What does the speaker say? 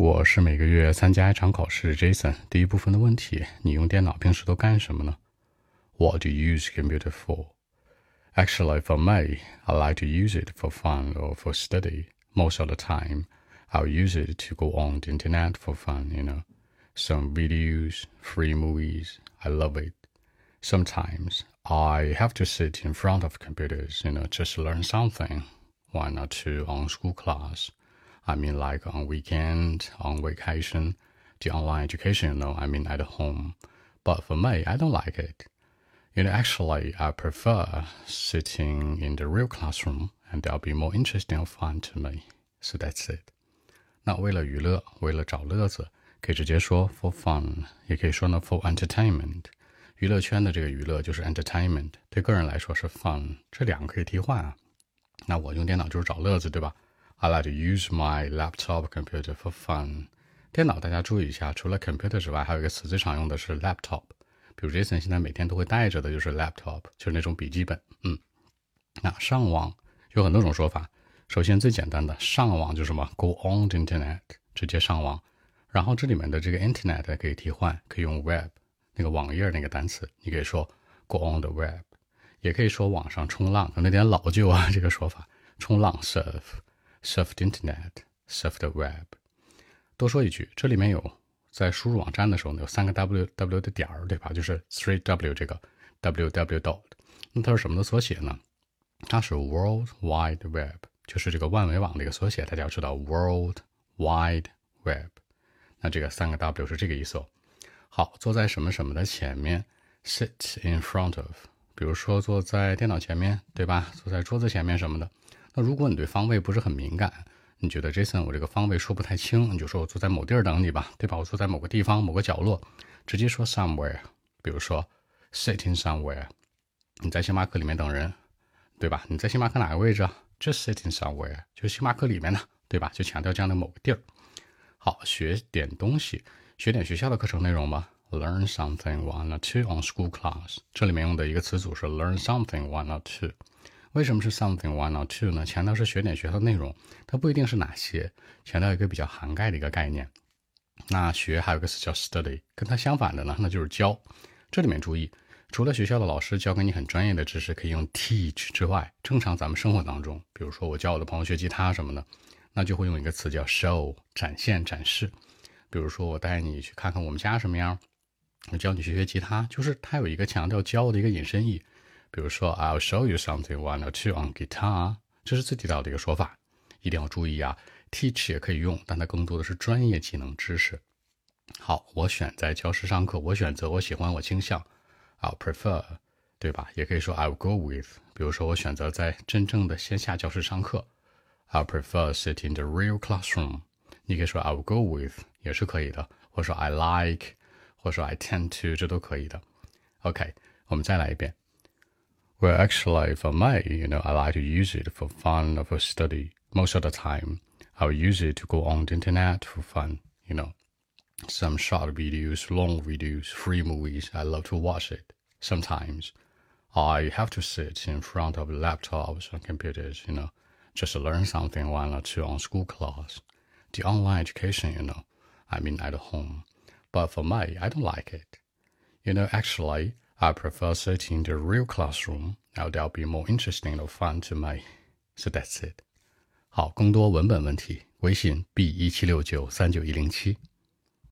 我是每个月参加一场考试，Jason。第一部分的问题，你用电脑平时都干什么呢？What do you use computer for? Actually, for me, I like to use it for fun or for study. Most of the time, I'll use it to go on the internet for fun, you know. Some videos, free movies, I love it. Sometimes I have to sit in front of computers, you know, just learn something, one or two on school class. I mean, like on weekend, on vacation, the online education, you know, I mean, at home. But for me, I don't like it. You know, actually, I prefer sitting in the real classroom, and that'll be more interesting and fun to me. So that's it. 那为了娱乐，为了找乐子，可以直接说 for fun，也可以说呢 for entertainment。娱乐圈的这个娱乐就是 entertainment，对个人来说是 fun，这两个可以替换啊。那我用电脑就是找乐子，对吧 ？I like to use my laptop computer for fun。电脑大家注意一下，除了 computer 之外，还有一个词最常用的是 laptop。比如 Jason 现在每天都会带着的就是 laptop，就是那种笔记本。嗯，那上网有很多种说法。首先最简单的上网就是什么？Go on the internet，直接上网。然后这里面的这个 internet 可以替换，可以用 web 那个网页那个单词，你可以说 go on the web，也可以说网上冲浪，有点老旧啊这个说法，冲浪 surf。Surf the internet, surf the web。多说一句，这里面有在输入网站的时候呢，有三个 W W 的点儿，对吧？就是 three W 这个 W W dot。那它是什么的缩写呢？它是 World Wide Web，就是这个万维网的一个缩写。大家要知道 World Wide Web。那这个三个 W 是这个意思。哦。好，坐在什么什么的前面，sit in front of。比如说坐在电脑前面，对吧？坐在桌子前面什么的。那如果你对方位不是很敏感，你觉得 Jason 我这个方位说不太清，你就说我坐在某地儿等你吧，对吧？我坐在某个地方某个角落，直接说 somewhere。比如说 sitting somewhere，你在星巴克里面等人，对吧？你在星巴克哪个位置啊？Just sitting somewhere，就是星巴克里面呢，对吧？就强调这样的某个地儿。好，学点东西，学点学校的课程内容吧。Learn something one or two on school class，这里面用的一个词组是 learn something one or two。为什么是 something one or two 呢？强调是学点学校内容，它不一定是哪些，强调一个比较涵盖的一个概念。那学还有个词叫 study，跟它相反的呢，那就是教。这里面注意，除了学校的老师教给你很专业的知识可以用 teach 之外，正常咱们生活当中，比如说我教我的朋友学吉他什么的，那就会用一个词叫 show，展现展示。比如说我带你去看看我们家什么样，我教你学学吉他，就是它有一个强调教的一个引申义。比如说，I'll show you something one or two on guitar，这是最地道的一个说法，一定要注意啊。Teach 也可以用，但它更多的是专业技能知识。好，我选在教室上课，我选择，我喜欢，我倾向，I'll prefer，对吧？也可以说 I'll go with。比如说，我选择在真正的线下教室上课，I'll prefer sit in the real classroom。你可以说 I'll go with，也是可以的，或者说 I like，或者说 I tend to，这都可以的。OK，我们再来一遍。Well, actually, for me, you know, I like to use it for fun or for study. Most of the time, I'll use it to go on the internet for fun, you know. Some short videos, long videos, free movies, I love to watch it. Sometimes, I have to sit in front of laptops and computers, you know, just to learn something one or two on school class. The online education, you know, I mean at home. But for me, I don't like it. You know, actually, I prefer sitting in the real classroom. Now that'll be more interesting or fun to me. So that's it. 好，更多文本问题，微信 b 一七六九三九一零七。